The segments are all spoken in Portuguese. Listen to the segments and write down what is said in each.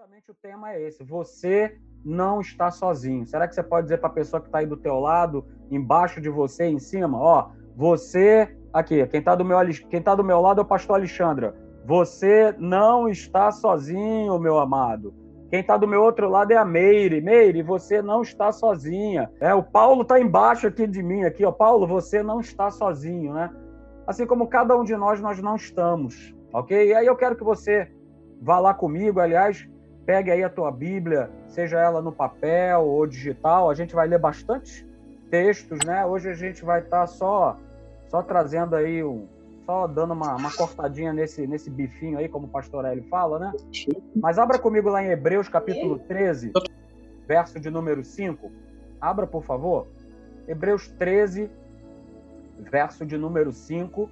justamente o tema é esse. Você não está sozinho. Será que você pode dizer para a pessoa que está aí do teu lado, embaixo de você, em cima, ó, você aqui, quem está do meu quem tá do meu lado é o pastor Alexandre. Você não está sozinho, meu amado. Quem está do meu outro lado é a Meire. Meire, você não está sozinha. É, o Paulo está embaixo aqui de mim, aqui, ó. Paulo, você não está sozinho, né? Assim como cada um de nós, nós não estamos, ok? E aí eu quero que você vá lá comigo, aliás, pegue aí a tua Bíblia, seja ela no papel ou digital, a gente vai ler bastante textos, né? Hoje a gente vai estar tá só só trazendo aí um só dando uma, uma cortadinha nesse nesse bifinho aí, como o pastor fala, né? Mas abra comigo lá em Hebreus capítulo 13, verso de número 5. Abra, por favor. Hebreus 13, verso de número 5.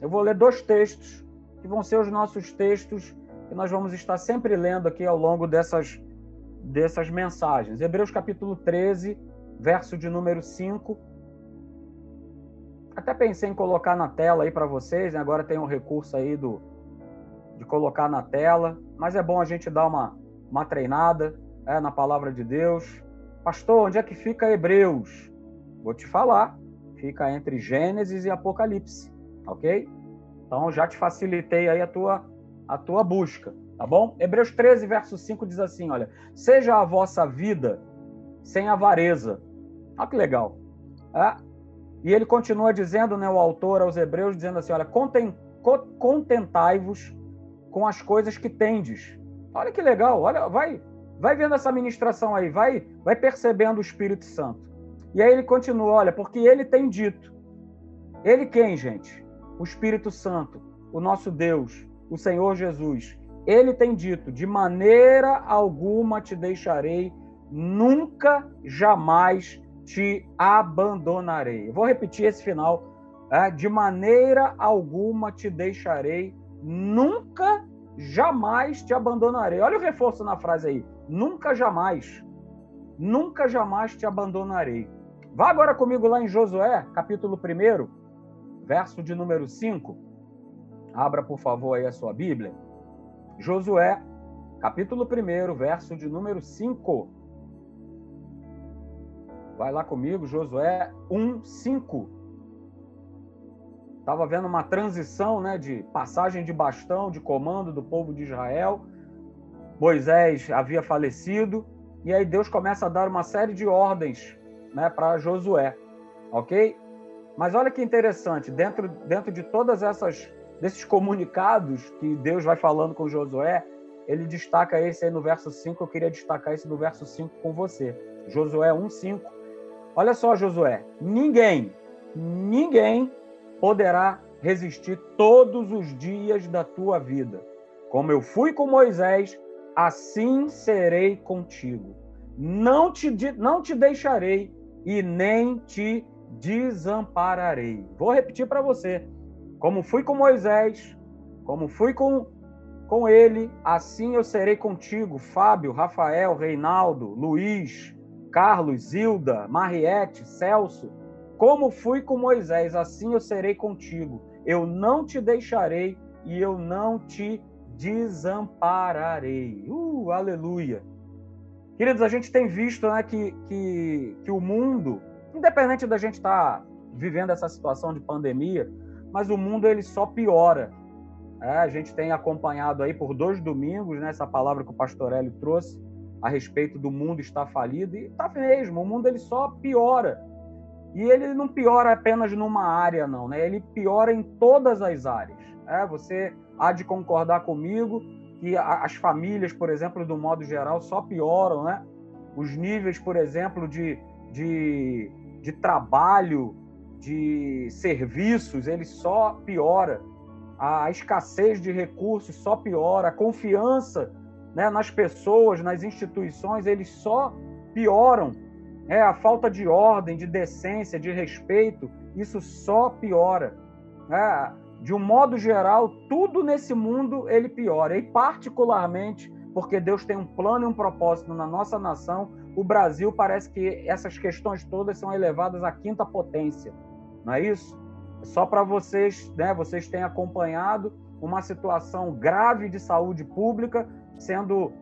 Eu vou ler dois textos que vão ser os nossos textos nós vamos estar sempre lendo aqui ao longo dessas, dessas mensagens. Hebreus capítulo 13, verso de número 5. Até pensei em colocar na tela aí para vocês, né? agora tem um recurso aí do, de colocar na tela, mas é bom a gente dar uma, uma treinada é, na palavra de Deus. Pastor, onde é que fica Hebreus? Vou te falar. Fica entre Gênesis e Apocalipse, ok? Então já te facilitei aí a tua a tua busca, tá bom? Hebreus 13, verso 5 diz assim, olha, seja a vossa vida sem avareza. Olha que legal. É? E ele continua dizendo, né, o autor aos hebreus, dizendo assim, olha, contentai-vos com as coisas que tendes. Olha que legal, olha, vai, vai vendo essa ministração aí, vai, vai percebendo o Espírito Santo. E aí ele continua, olha, porque ele tem dito. Ele quem, gente? O Espírito Santo, o nosso Deus, o Senhor Jesus. Ele tem dito: de maneira alguma te deixarei, nunca, jamais te abandonarei. Vou repetir esse final: é, de maneira alguma te deixarei, nunca, jamais te abandonarei. Olha o reforço na frase aí: nunca, jamais. Nunca, jamais te abandonarei. Vá agora comigo lá em Josué, capítulo 1, verso de número 5. Abra, por favor, aí a sua Bíblia. Josué, capítulo 1, verso de número 5. Vai lá comigo, Josué 1, 5. Estava vendo uma transição né, de passagem de bastão, de comando do povo de Israel. Moisés havia falecido, e aí Deus começa a dar uma série de ordens né, para Josué, ok? Mas olha que interessante, dentro, dentro de todas essas desses comunicados que Deus vai falando com Josué, ele destaca esse aí no verso 5. Eu queria destacar esse no verso 5 com você. Josué 1:5. Olha só, Josué, ninguém, ninguém poderá resistir todos os dias da tua vida. Como eu fui com Moisés, assim serei contigo. Não te, não te deixarei e nem te desampararei. Vou repetir para você. Como fui com Moisés, como fui com, com ele, assim eu serei contigo, Fábio, Rafael, Reinaldo, Luiz, Carlos, Zilda, Mariette, Celso. Como fui com Moisés, assim eu serei contigo. Eu não te deixarei e eu não te desampararei. Uh, aleluia. Queridos, a gente tem visto né, que, que, que o mundo, independente da gente estar tá vivendo essa situação de pandemia, mas o mundo ele só piora. É, a gente tem acompanhado aí por dois domingos né, essa palavra que o pastor Hélio trouxe a respeito do mundo estar falido, e está mesmo, o mundo ele só piora. E ele não piora apenas numa área, não, né? ele piora em todas as áreas. É, você há de concordar comigo que as famílias, por exemplo, do modo geral, só pioram, né? Os níveis, por exemplo, de, de, de trabalho de serviços, ele só piora. A escassez de recursos só piora. A confiança né, nas pessoas, nas instituições, eles só pioram. É, a falta de ordem, de decência, de respeito, isso só piora. É, de um modo geral, tudo nesse mundo ele piora. E particularmente porque Deus tem um plano e um propósito na nossa nação, o Brasil parece que essas questões todas são elevadas à quinta potência não é isso? Só para vocês, né? Vocês têm acompanhado uma situação grave de saúde pública sendo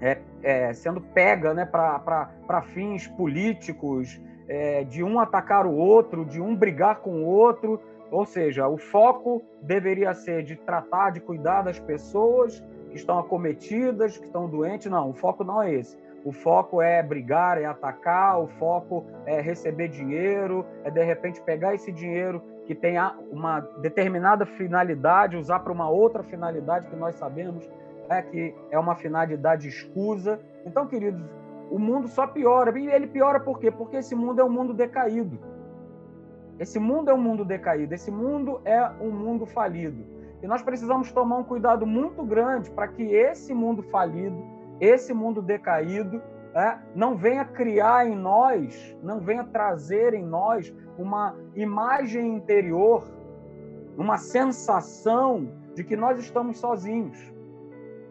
é, é, sendo pega né, para fins políticos, é, de um atacar o outro, de um brigar com o outro. Ou seja, o foco deveria ser de tratar, de cuidar das pessoas que estão acometidas, que estão doentes. Não, o foco não é esse. O foco é brigar, é atacar, o foco é receber dinheiro, é de repente pegar esse dinheiro que tem uma determinada finalidade, usar para uma outra finalidade que nós sabemos é, que é uma finalidade escusa. Então, queridos, o mundo só piora. E ele piora por quê? Porque esse mundo é um mundo decaído. Esse mundo é um mundo decaído, esse mundo é um mundo falido. E nós precisamos tomar um cuidado muito grande para que esse mundo falido, esse mundo decaído, é, não venha criar em nós, não venha trazer em nós uma imagem interior, uma sensação de que nós estamos sozinhos.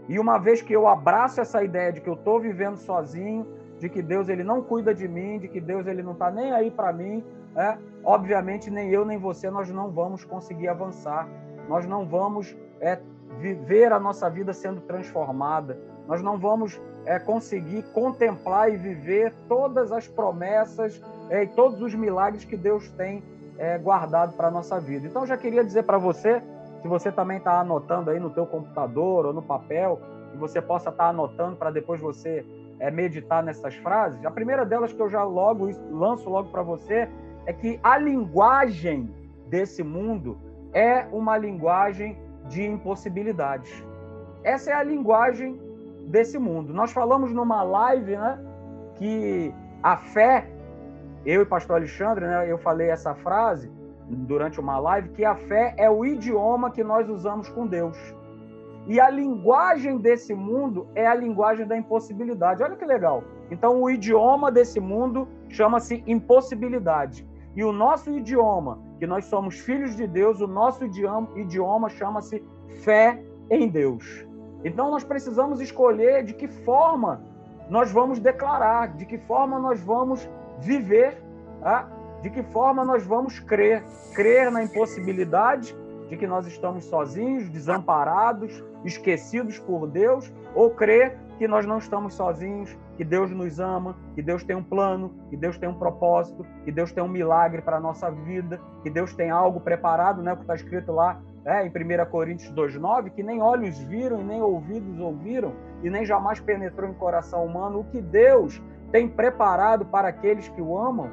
E uma vez que eu abraço essa ideia de que eu estou vivendo sozinho, de que Deus ele não cuida de mim, de que Deus ele não está nem aí para mim, é, obviamente nem eu nem você nós não vamos conseguir avançar, nós não vamos é, viver a nossa vida sendo transformada, nós não vamos é, conseguir contemplar e viver todas as promessas é, e todos os milagres que Deus tem é, guardado para a nossa vida. Então, já queria dizer para você se você também está anotando aí no teu computador ou no papel, que você possa estar tá anotando para depois você é, meditar nessas frases. A primeira delas que eu já logo lanço logo para você é que a linguagem desse mundo é uma linguagem de impossibilidades. Essa é a linguagem desse mundo. Nós falamos numa live, né, que a fé, eu e pastor Alexandre, né, eu falei essa frase, durante uma live que a fé é o idioma que nós usamos com Deus. E a linguagem desse mundo é a linguagem da impossibilidade. Olha que legal. Então, o idioma desse mundo chama-se impossibilidade. E o nosso idioma, que nós somos filhos de Deus, o nosso idioma chama-se fé em Deus. Então, nós precisamos escolher de que forma nós vamos declarar, de que forma nós vamos viver tá? de que forma nós vamos crer? Crer na impossibilidade de que nós estamos sozinhos, desamparados, esquecidos por Deus, ou crer que nós não estamos sozinhos, que Deus nos ama, que Deus tem um plano, que Deus tem um propósito, que Deus tem um milagre para a nossa vida, que Deus tem algo preparado, né, que está escrito lá é, em 1 Coríntios 2,9, que nem olhos viram e nem ouvidos ouviram, e nem jamais penetrou em coração humano o que Deus tem preparado para aqueles que o amam.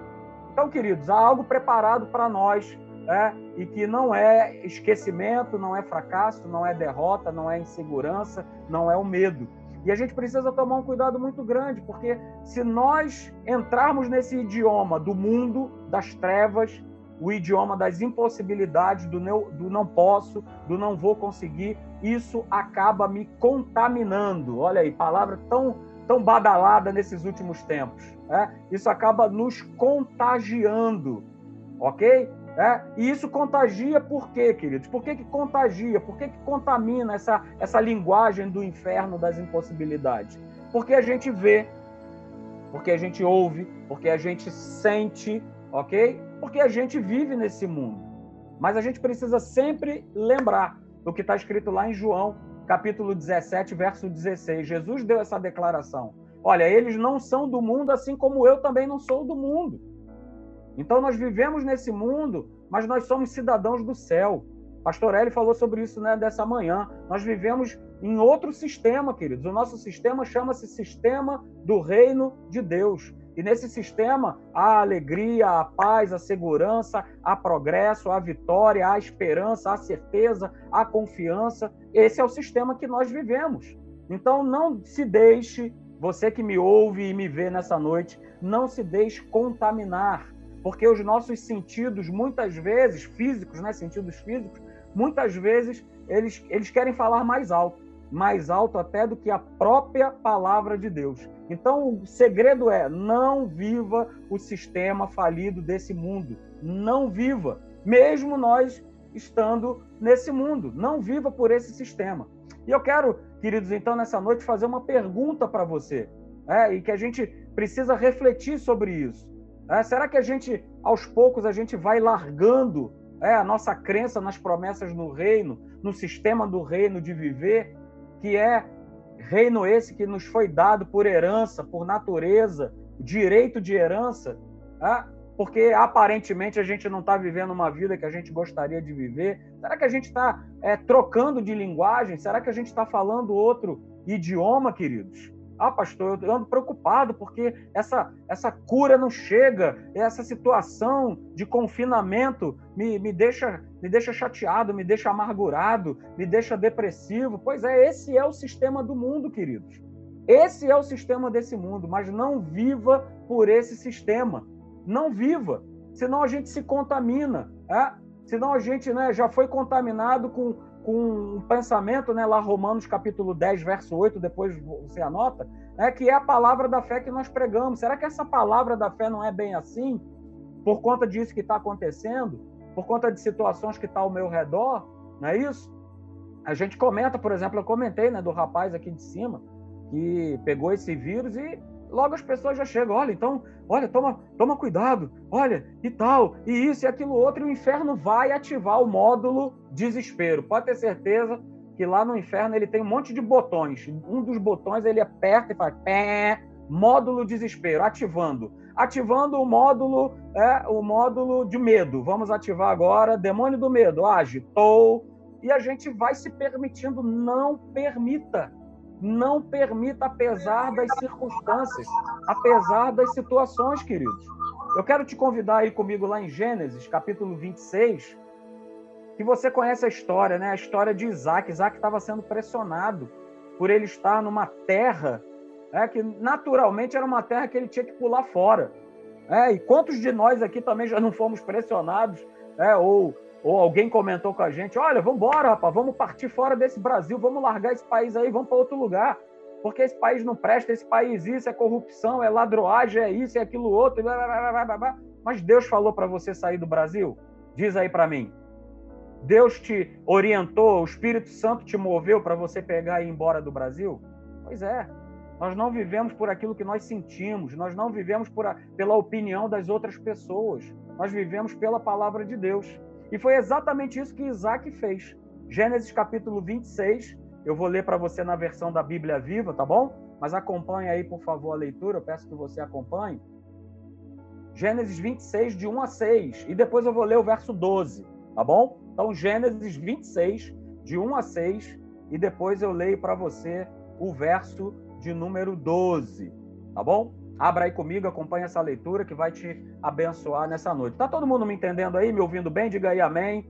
Então, queridos, há algo preparado para nós é, e que não é esquecimento, não é fracasso, não é derrota, não é insegurança, não é o medo. E a gente precisa tomar um cuidado muito grande, porque se nós entrarmos nesse idioma do mundo, das trevas, o idioma das impossibilidades, do, meu, do não posso, do não vou conseguir, isso acaba me contaminando. Olha aí, palavra tão, tão badalada nesses últimos tempos é, isso acaba nos contagiando, ok? É, e isso contagia por quê, queridos? Por que, que contagia? Por que, que contamina essa, essa linguagem do inferno das impossibilidades? Porque a gente vê, porque a gente ouve, porque a gente sente, ok? Porque a gente vive nesse mundo. Mas a gente precisa sempre lembrar do que está escrito lá em João, capítulo 17, verso 16. Jesus deu essa declaração. Olha, eles não são do mundo, assim como eu também não sou do mundo. Então nós vivemos nesse mundo, mas nós somos cidadãos do céu. Pastor Eli falou sobre isso né, dessa manhã. Nós vivemos em outro sistema, queridos. O nosso sistema chama-se sistema do reino de Deus. E nesse sistema há alegria, a paz, a segurança, há progresso, há vitória, há esperança, há certeza, há confiança. Esse é o sistema que nós vivemos. Então não se deixe você que me ouve e me vê nessa noite, não se deixe contaminar, porque os nossos sentidos, muitas vezes, físicos, né, sentidos físicos, muitas vezes eles, eles querem falar mais alto, mais alto até do que a própria palavra de Deus. Então, o segredo é: não viva o sistema falido desse mundo. Não viva, mesmo nós estando nesse mundo. Não viva por esse sistema. E eu quero queridos, então, nessa noite, fazer uma pergunta para você, é, e que a gente precisa refletir sobre isso. É, será que a gente, aos poucos, a gente vai largando é, a nossa crença nas promessas no reino, no sistema do reino de viver, que é reino esse que nos foi dado por herança, por natureza, direito de herança, tá? porque aparentemente a gente não está vivendo uma vida que a gente gostaria de viver. Será que a gente está é, trocando de linguagem? Será que a gente está falando outro idioma, queridos? Ah, pastor, eu ando preocupado porque essa, essa cura não chega, essa situação de confinamento me, me, deixa, me deixa chateado, me deixa amargurado, me deixa depressivo. Pois é, esse é o sistema do mundo, queridos. Esse é o sistema desse mundo, mas não viva por esse sistema. Não viva, senão a gente se contamina. É? Senão a gente né, já foi contaminado com com um pensamento, né, lá Romanos capítulo 10, verso 8, depois você anota, né, que é a palavra da fé que nós pregamos. Será que essa palavra da fé não é bem assim? Por conta disso que está acontecendo? Por conta de situações que estão tá ao meu redor? Não é isso? A gente comenta, por exemplo, eu comentei né, do rapaz aqui de cima, que pegou esse vírus e logo as pessoas já chegam, olha, então, olha, toma, toma cuidado, olha, e tal, e isso e aquilo outro, e o inferno vai ativar o módulo desespero. Pode ter certeza que lá no inferno ele tem um monte de botões. Um dos botões ele aperta e faz pé, módulo desespero, ativando. Ativando o módulo, é, o módulo de medo. Vamos ativar agora, demônio do medo, agitou. E a gente vai se permitindo, não permita não permita, apesar das circunstâncias, apesar das situações, queridos. Eu quero te convidar aí comigo lá em Gênesis, capítulo 26, que você conhece a história, né? A história de Isaac. Isaac estava sendo pressionado por ele estar numa terra é, que naturalmente era uma terra que ele tinha que pular fora. É, e quantos de nós aqui também já não fomos pressionados, é, ou ou alguém comentou com a gente: olha, vamos embora, rapaz, vamos partir fora desse Brasil, vamos largar esse país aí, vamos para outro lugar. Porque esse país não presta, esse país isso é corrupção, é ladroagem, é isso, é aquilo outro. Blá, blá, blá, blá. Mas Deus falou para você sair do Brasil? Diz aí para mim. Deus te orientou, o Espírito Santo te moveu para você pegar e ir embora do Brasil? Pois é. Nós não vivemos por aquilo que nós sentimos, nós não vivemos a, pela opinião das outras pessoas, nós vivemos pela palavra de Deus. E foi exatamente isso que Isaac fez. Gênesis capítulo 26, eu vou ler para você na versão da Bíblia Viva, tá bom? Mas acompanhe aí, por favor, a leitura, eu peço que você acompanhe. Gênesis 26, de 1 a 6, e depois eu vou ler o verso 12, tá bom? Então, Gênesis 26, de 1 a 6, e depois eu leio para você o verso de número 12, tá bom? Abra aí comigo, acompanhe essa leitura que vai te abençoar nessa noite. Tá todo mundo me entendendo aí, me ouvindo bem? Diga aí amém.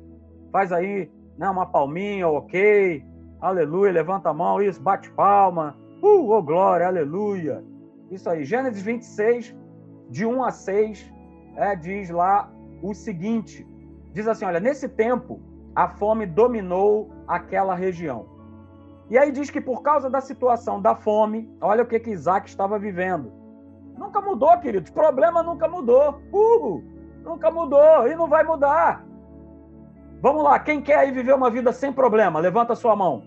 Faz aí né, uma palminha, ok. Aleluia, levanta a mão, isso, bate palma. Uh, oh glória, aleluia. Isso aí, Gênesis 26, de 1 a 6, é, diz lá o seguinte: diz assim, olha, nesse tempo a fome dominou aquela região. E aí diz que por causa da situação da fome, olha o que, que Isaac estava vivendo. Nunca mudou, queridos. Problema nunca mudou. Uh, nunca mudou e não vai mudar. Vamos lá, quem quer aí viver uma vida sem problema? Levanta a sua mão.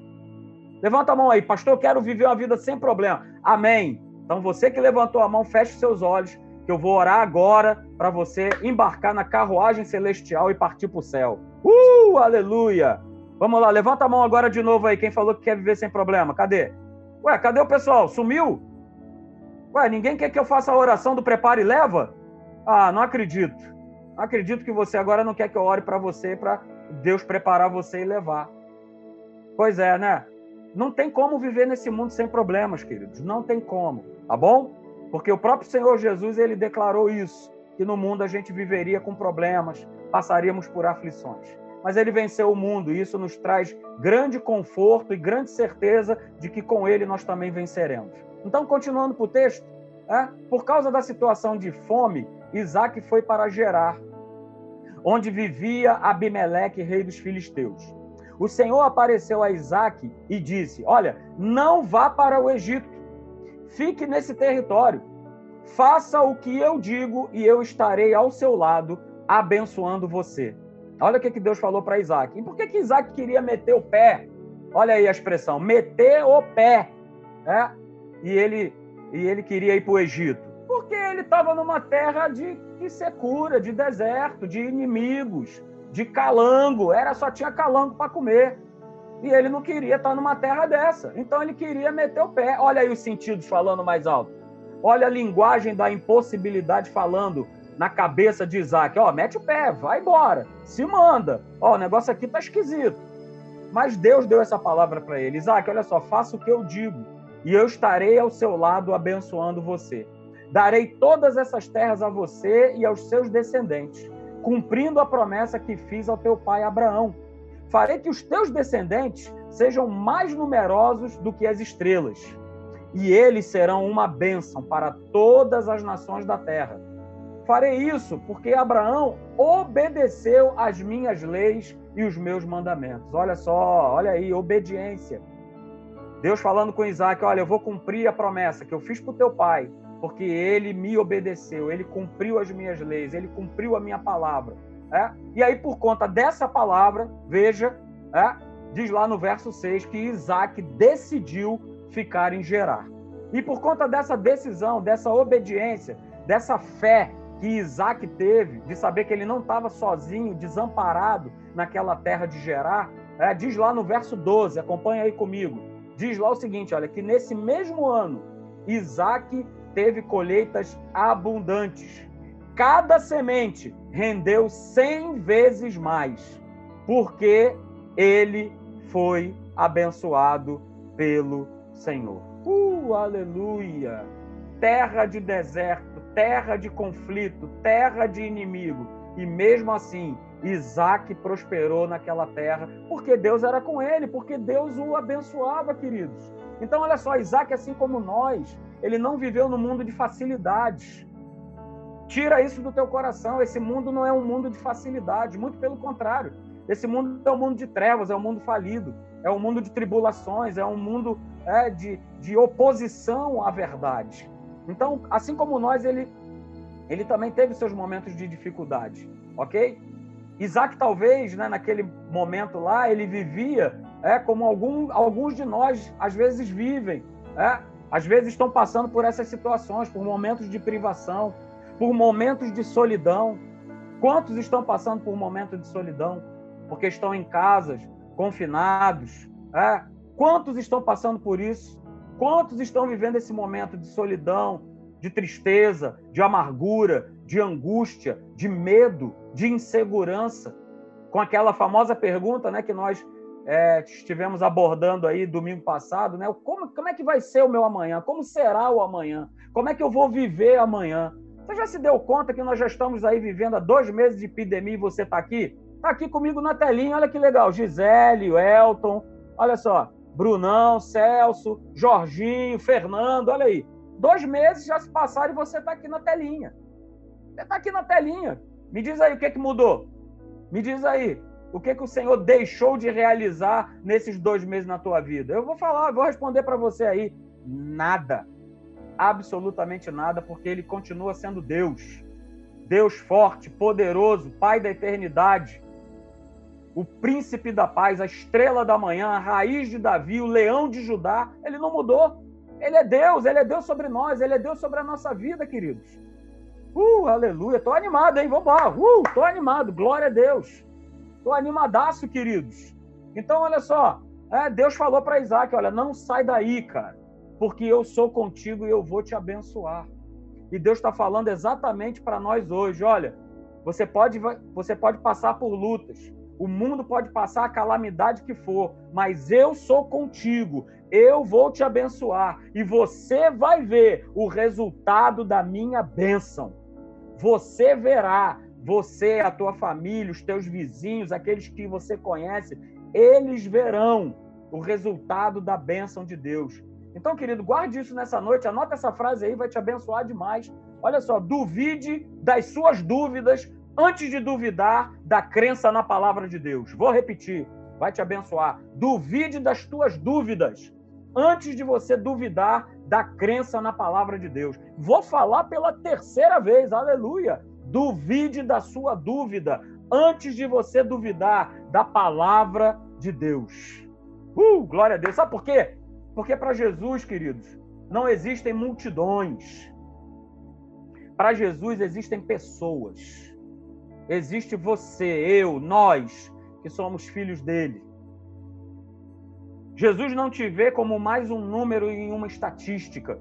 Levanta a mão aí, pastor, eu quero viver uma vida sem problema. Amém. Então você que levantou a mão, feche seus olhos, que eu vou orar agora para você embarcar na carruagem celestial e partir para o céu. Uh, aleluia. Vamos lá, levanta a mão agora de novo aí, quem falou que quer viver sem problema. Cadê? Ué, cadê o pessoal? Sumiu? Ué, ninguém quer que eu faça a oração do preparo e leva? Ah, não acredito. Não acredito que você agora não quer que eu ore para você, para Deus preparar você e levar. Pois é, né? Não tem como viver nesse mundo sem problemas, queridos. Não tem como, tá bom? Porque o próprio Senhor Jesus, ele declarou isso, que no mundo a gente viveria com problemas, passaríamos por aflições. Mas ele venceu o mundo e isso nos traz grande conforto e grande certeza de que com ele nós também venceremos. Então, continuando para o texto, é, por causa da situação de fome, Isaac foi para Gerar, onde vivia Abimeleque, rei dos filisteus. O Senhor apareceu a Isaac e disse: Olha, não vá para o Egito, fique nesse território, faça o que eu digo e eu estarei ao seu lado, abençoando você. Olha o que Deus falou para Isaac. E por que, que Isaac queria meter o pé? Olha aí a expressão, meter o pé. É? E ele, e ele queria ir para o Egito? Porque ele estava numa terra de, de secura, de deserto, de inimigos, de calango. Era só tinha calango para comer. E ele não queria estar numa terra dessa. Então ele queria meter o pé. Olha aí os sentidos falando mais alto. Olha a linguagem da impossibilidade falando na cabeça de Isaac. Ó, mete o pé, vai embora, se manda. Ó, o negócio aqui tá esquisito. Mas Deus deu essa palavra para ele. Isaac, olha só, faça o que eu digo e eu estarei ao seu lado abençoando você. Darei todas essas terras a você e aos seus descendentes, cumprindo a promessa que fiz ao teu pai Abraão. Farei que os teus descendentes sejam mais numerosos do que as estrelas, e eles serão uma bênção para todas as nações da terra. Farei isso porque Abraão obedeceu às minhas leis e os meus mandamentos. Olha só, olha aí, obediência. Deus falando com Isaac: Olha, eu vou cumprir a promessa que eu fiz para o teu pai, porque ele me obedeceu, ele cumpriu as minhas leis, ele cumpriu a minha palavra. É? E aí, por conta dessa palavra, veja, é? diz lá no verso 6 que Isaac decidiu ficar em Gerar. E por conta dessa decisão, dessa obediência, dessa fé que Isaac teve, de saber que ele não estava sozinho, desamparado naquela terra de Gerar, é? diz lá no verso 12, acompanha aí comigo. Diz lá o seguinte: olha, que nesse mesmo ano, Isaac teve colheitas abundantes. Cada semente rendeu cem vezes mais, porque ele foi abençoado pelo Senhor. Uh, aleluia! Terra de deserto, terra de conflito, terra de inimigo. E mesmo assim, Isaac prosperou naquela terra, porque Deus era com ele, porque Deus o abençoava, queridos. Então, olha só, Isaac, assim como nós, ele não viveu no mundo de facilidades. Tira isso do teu coração. Esse mundo não é um mundo de facilidade, muito pelo contrário. Esse mundo é um mundo de trevas, é um mundo falido, é um mundo de tribulações, é um mundo é, de, de oposição à verdade. Então, assim como nós, ele, ele também teve seus momentos de dificuldade, ok? Isaac, talvez, né, naquele momento lá, ele vivia é, como algum, alguns de nós às vezes vivem. É, às vezes estão passando por essas situações, por momentos de privação, por momentos de solidão. Quantos estão passando por momentos de solidão? Porque estão em casas, confinados. É? Quantos estão passando por isso? Quantos estão vivendo esse momento de solidão, de tristeza, de amargura, de angústia, de medo, de insegurança? Com aquela famosa pergunta né, que nós é, estivemos abordando aí domingo passado, né? Como, como é que vai ser o meu amanhã? Como será o amanhã? Como é que eu vou viver amanhã? Você já se deu conta que nós já estamos aí vivendo há dois meses de epidemia e você está aqui? Está aqui comigo na telinha, olha que legal. Gisele, Elton, olha só. Brunão, Celso, Jorginho, Fernando, olha aí. Dois meses já se passaram e você está aqui na telinha. Você está aqui na telinha. Me diz aí o que, que mudou. Me diz aí, o que, que o Senhor deixou de realizar nesses dois meses na tua vida? Eu vou falar, vou responder para você aí. Nada. Absolutamente nada, porque ele continua sendo Deus. Deus forte, poderoso, Pai da eternidade. O príncipe da paz, a estrela da manhã, a raiz de Davi, o leão de Judá. Ele não mudou. Ele é Deus, ele é Deus sobre nós, ele é Deus sobre a nossa vida, queridos. Uh, aleluia. Tô animado, hein? Vamos lá. Uh, tô animado. Glória a Deus. Estou animadaço, queridos. Então, olha só. É, Deus falou para Isaac: olha, não sai daí, cara, porque eu sou contigo e eu vou te abençoar. E Deus está falando exatamente para nós hoje: olha, você pode, você pode passar por lutas, o mundo pode passar a calamidade que for, mas eu sou contigo, eu vou te abençoar e você vai ver o resultado da minha bênção. Você verá você, a tua família, os teus vizinhos, aqueles que você conhece, eles verão o resultado da bênção de Deus. Então, querido, guarde isso nessa noite, anota essa frase aí, vai te abençoar demais. Olha só, duvide das suas dúvidas antes de duvidar da crença na palavra de Deus. Vou repetir, vai te abençoar. Duvide das tuas dúvidas antes de você duvidar da crença na palavra de Deus. Vou falar pela terceira vez, aleluia. Duvide da sua dúvida antes de você duvidar da palavra de Deus. Uh, glória a Deus. Sabe por quê? Porque para Jesus, queridos, não existem multidões. Para Jesus existem pessoas. Existe você, eu, nós, que somos filhos dele. Jesus não te vê como mais um número em uma estatística.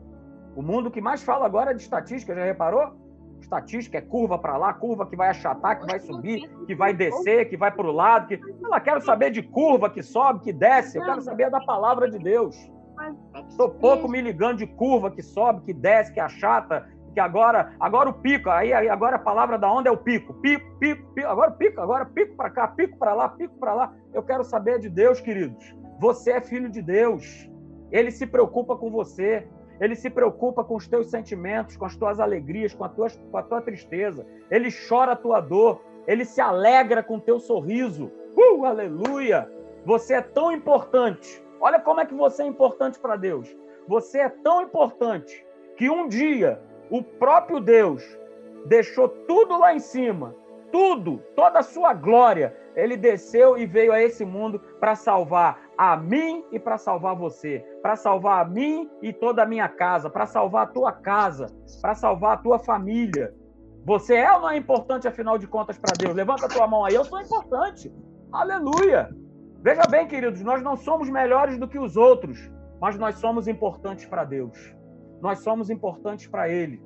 O mundo que mais fala agora é de estatística, já reparou? Estatística é curva para lá, curva que vai achatar, que vai subir, que vai descer, que vai para o lado. Que... Eu quero saber de curva que sobe, que desce. Eu quero saber da palavra de Deus. Estou pouco me ligando de curva que sobe, que desce, que achata, que agora, agora o pico, aí, aí agora a palavra da onda é o pico, pico, pico, pico, agora pico, agora pico para cá, pico para lá, pico para lá. Eu quero saber de Deus, queridos. Você é filho de Deus. Ele se preocupa com você. Ele se preocupa com os teus sentimentos, com as tuas alegrias, com a tua, com a tua tristeza. Ele chora a tua dor. Ele se alegra com o teu sorriso. Uh, aleluia! Você é tão importante. Olha como é que você é importante para Deus. Você é tão importante que um dia o próprio Deus deixou tudo lá em cima, tudo, toda a sua glória. Ele desceu e veio a esse mundo para salvar a mim e para salvar você, para salvar a mim e toda a minha casa, para salvar a tua casa, para salvar a tua família. Você é ou não é importante, afinal de contas, para Deus? Levanta a tua mão aí, eu sou importante. Aleluia! Veja bem, queridos, nós não somos melhores do que os outros, mas nós somos importantes para Deus. Nós somos importantes para Ele.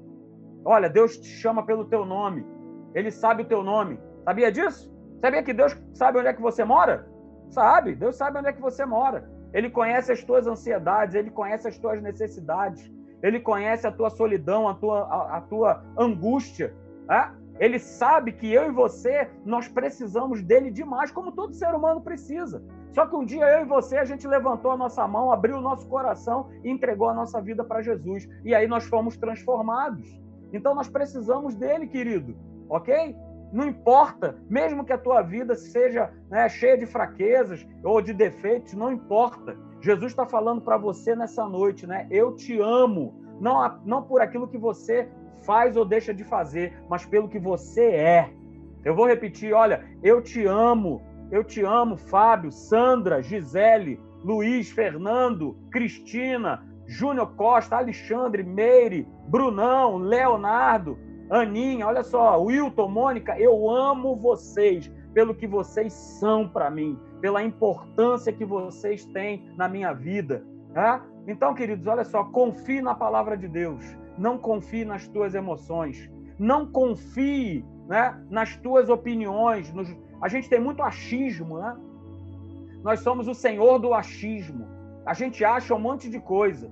Olha, Deus te chama pelo teu nome. Ele sabe o teu nome. Sabia disso? Sabia que Deus sabe onde é que você mora? Sabe, Deus sabe onde é que você mora. Ele conhece as tuas ansiedades, ele conhece as tuas necessidades, ele conhece a tua solidão, a tua, a, a tua angústia. É? Ele sabe que eu e você, nós precisamos dele demais, como todo ser humano precisa. Só que um dia eu e você, a gente levantou a nossa mão, abriu o nosso coração e entregou a nossa vida para Jesus. E aí nós fomos transformados. Então nós precisamos dele, querido, ok? Não importa, mesmo que a tua vida seja né, cheia de fraquezas ou de defeitos, não importa. Jesus está falando para você nessa noite, né? Eu te amo, não, não por aquilo que você faz ou deixa de fazer, mas pelo que você é. Eu vou repetir, olha, eu te amo, eu te amo, Fábio, Sandra, Gisele, Luiz, Fernando, Cristina, Júnior Costa, Alexandre, Meire, Brunão, Leonardo, Aninha, olha só, Wilton, Mônica, eu amo vocês pelo que vocês são para mim, pela importância que vocês têm na minha vida. Tá? Então, queridos, olha só, confie na palavra de Deus, não confie nas tuas emoções, não confie né, nas tuas opiniões. Nos... A gente tem muito achismo, né? Nós somos o senhor do achismo. A gente acha um monte de coisa.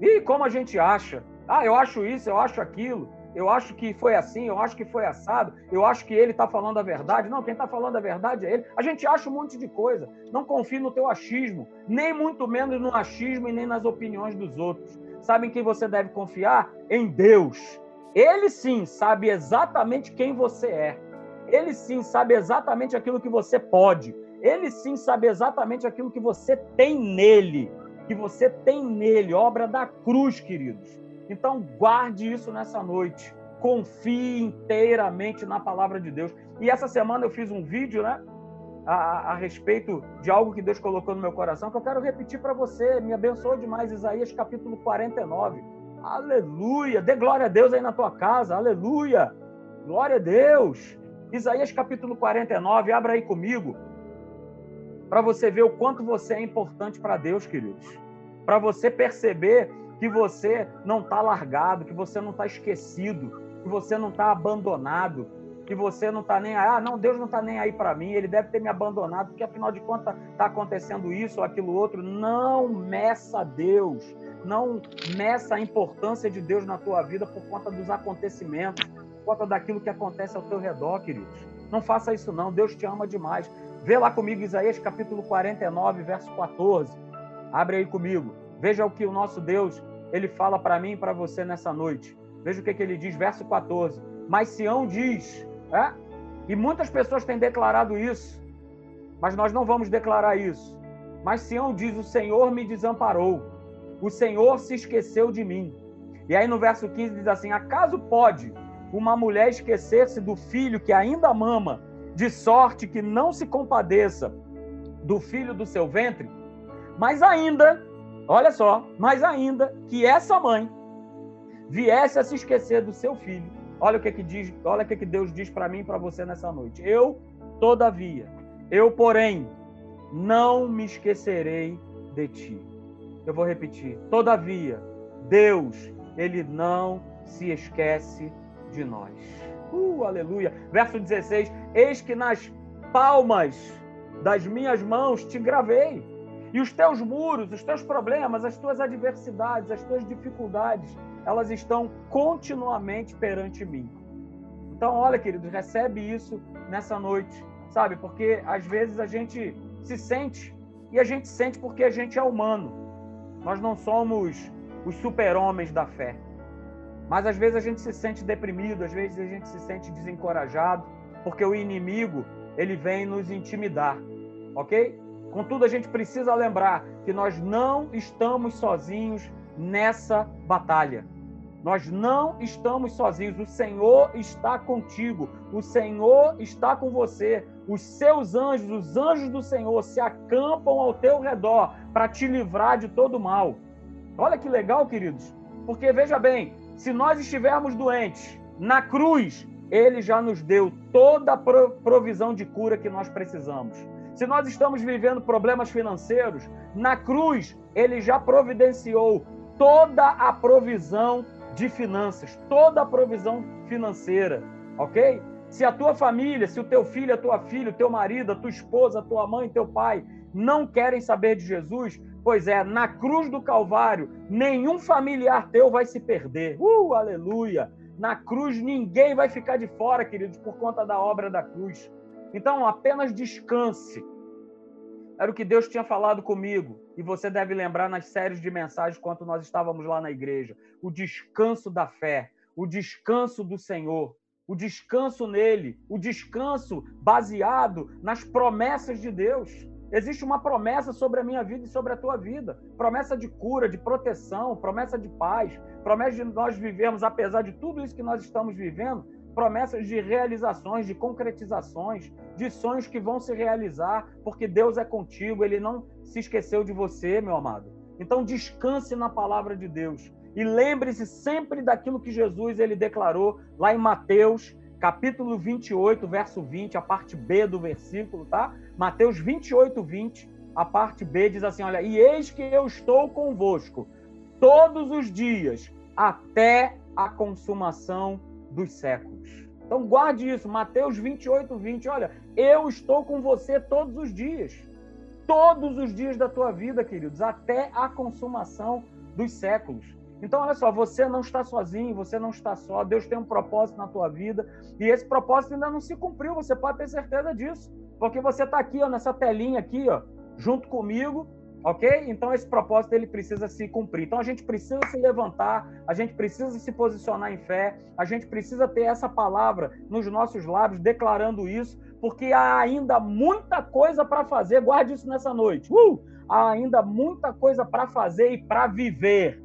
E como a gente acha? Ah, eu acho isso, eu acho aquilo eu acho que foi assim, eu acho que foi assado, eu acho que ele está falando a verdade. Não, quem está falando a verdade é ele. A gente acha um monte de coisa. Não confie no teu achismo, nem muito menos no achismo e nem nas opiniões dos outros. Sabe em quem você deve confiar? Em Deus. Ele sim sabe exatamente quem você é. Ele sim sabe exatamente aquilo que você pode. Ele sim sabe exatamente aquilo que você tem nele. Que você tem nele, obra da cruz, queridos. Então, guarde isso nessa noite. Confie inteiramente na palavra de Deus. E essa semana eu fiz um vídeo, né? A, a, respeito de algo que Deus colocou no meu coração, que eu quero repetir para você. Me abençoou demais, Isaías capítulo 49. Aleluia! Dê glória a Deus aí na tua casa. Aleluia! Glória a Deus! Isaías capítulo 49, abra aí comigo, para você ver o quanto você é importante para Deus, queridos. Para você perceber que você não está largado, que você não está esquecido, que você não está abandonado, que você não está nem aí. Ah, não, Deus não está nem aí para mim, ele deve ter me abandonado, porque afinal de contas está acontecendo isso ou aquilo outro. Não meça Deus, não meça a importância de Deus na tua vida por conta dos acontecimentos, por conta daquilo que acontece ao teu redor, queridos. Não faça isso não, Deus te ama demais. Vê lá comigo Isaías capítulo 49, verso 14. Abre aí comigo. Veja o que o nosso Deus ele fala para mim e para você nessa noite. Veja o que, que ele diz, verso 14. Mas Sião diz, é? e muitas pessoas têm declarado isso, mas nós não vamos declarar isso. Mas Sião diz: O Senhor me desamparou, o Senhor se esqueceu de mim. E aí no verso 15 diz assim: Acaso pode uma mulher esquecer-se do filho que ainda mama, de sorte que não se compadeça do filho do seu ventre? Mas ainda Olha só, mais ainda que essa mãe viesse a se esquecer do seu filho. Olha o que, que diz, olha o que, que Deus diz para mim e para você nessa noite. Eu, todavia, eu, porém, não me esquecerei de ti. Eu vou repetir. Todavia, Deus, ele não se esquece de nós. Uh, aleluia. Verso 16: Eis que nas palmas das minhas mãos te gravei. E os teus muros, os teus problemas, as tuas adversidades, as tuas dificuldades, elas estão continuamente perante mim. Então, olha, queridos, recebe isso nessa noite, sabe? Porque às vezes a gente se sente e a gente sente porque a gente é humano. Nós não somos os super-homens da fé. Mas às vezes a gente se sente deprimido, às vezes a gente se sente desencorajado, porque o inimigo, ele vem nos intimidar, ok? Contudo, a gente precisa lembrar que nós não estamos sozinhos nessa batalha. Nós não estamos sozinhos. O Senhor está contigo. O Senhor está com você. Os seus anjos, os anjos do Senhor, se acampam ao teu redor para te livrar de todo mal. Olha que legal, queridos. Porque veja bem, se nós estivermos doentes, na cruz, ele já nos deu toda a provisão de cura que nós precisamos. Se nós estamos vivendo problemas financeiros, na cruz, ele já providenciou toda a provisão de finanças, toda a provisão financeira, ok? Se a tua família, se o teu filho, a tua filha, o teu marido, a tua esposa, a tua mãe, teu pai não querem saber de Jesus, Pois é, na cruz do Calvário, nenhum familiar teu vai se perder. Uh, aleluia! Na cruz ninguém vai ficar de fora, queridos, por conta da obra da cruz. Então, apenas descanse. Era o que Deus tinha falado comigo. E você deve lembrar nas séries de mensagens quando nós estávamos lá na igreja. O descanso da fé, o descanso do Senhor, o descanso nele, o descanso baseado nas promessas de Deus. Existe uma promessa sobre a minha vida e sobre a tua vida. Promessa de cura, de proteção, promessa de paz, promessa de nós vivermos, apesar de tudo isso que nós estamos vivendo, promessas de realizações, de concretizações, de sonhos que vão se realizar, porque Deus é contigo, ele não se esqueceu de você, meu amado. Então descanse na palavra de Deus e lembre-se sempre daquilo que Jesus ele declarou lá em Mateus capítulo 28, verso 20, a parte B do versículo, tá? Mateus 28, 20, a parte B diz assim: Olha, e eis que eu estou convosco todos os dias, até a consumação dos séculos. Então guarde isso, Mateus 28, 20. Olha, eu estou com você todos os dias. Todos os dias da tua vida, queridos, até a consumação dos séculos. Então, olha só, você não está sozinho, você não está só. Deus tem um propósito na tua vida e esse propósito ainda não se cumpriu. Você pode ter certeza disso, porque você está aqui, ó, nessa telinha aqui, ó, junto comigo, ok? Então esse propósito ele precisa se cumprir. Então a gente precisa se levantar, a gente precisa se posicionar em fé, a gente precisa ter essa palavra nos nossos lábios declarando isso, porque há ainda muita coisa para fazer. Guarde isso nessa noite. Uh! Há ainda muita coisa para fazer e para viver.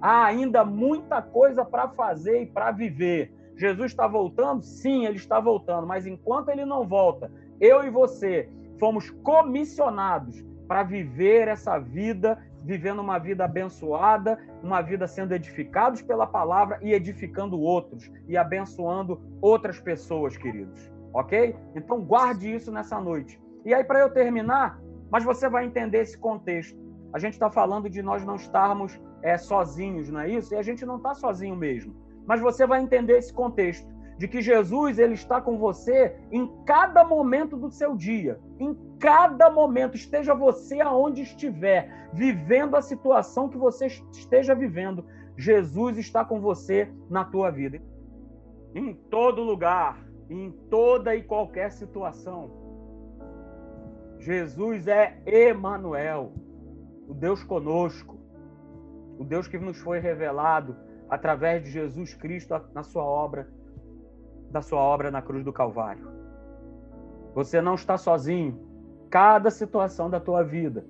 Há ainda muita coisa para fazer e para viver. Jesus está voltando? Sim, ele está voltando, mas enquanto ele não volta, eu e você fomos comissionados para viver essa vida, vivendo uma vida abençoada, uma vida sendo edificados pela palavra e edificando outros e abençoando outras pessoas, queridos. Ok? Então guarde isso nessa noite. E aí, para eu terminar, mas você vai entender esse contexto. A gente está falando de nós não estarmos é, sozinhos, não é isso? E a gente não está sozinho mesmo. Mas você vai entender esse contexto de que Jesus ele está com você em cada momento do seu dia, em cada momento, esteja você aonde estiver, vivendo a situação que você esteja vivendo, Jesus está com você na tua vida. Em todo lugar, em toda e qualquer situação. Jesus é Emanuel, o Deus conosco o Deus que nos foi revelado através de Jesus Cristo na sua obra, da sua obra na cruz do Calvário. Você não está sozinho. Cada situação da tua vida,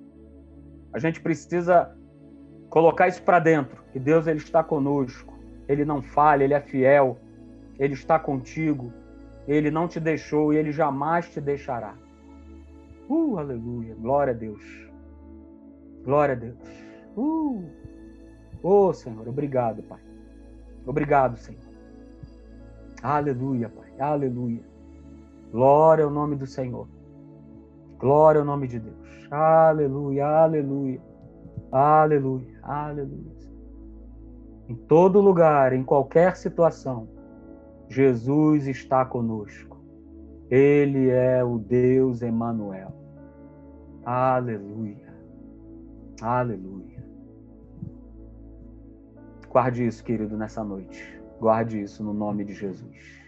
a gente precisa colocar isso para dentro, que Deus ele está conosco. Ele não falha, ele é fiel. Ele está contigo. Ele não te deixou e ele jamais te deixará. Uh, aleluia. Glória a Deus. Glória a Deus. Uh. Oh, Senhor, obrigado, Pai. Obrigado, Senhor. Aleluia, Pai. Aleluia. Glória ao nome do Senhor. Glória ao nome de Deus. Aleluia, aleluia. Aleluia, aleluia. Em todo lugar, em qualquer situação, Jesus está conosco. Ele é o Deus Emanuel. Aleluia. Aleluia. Guarde isso, querido, nessa noite. Guarde isso no nome de Jesus.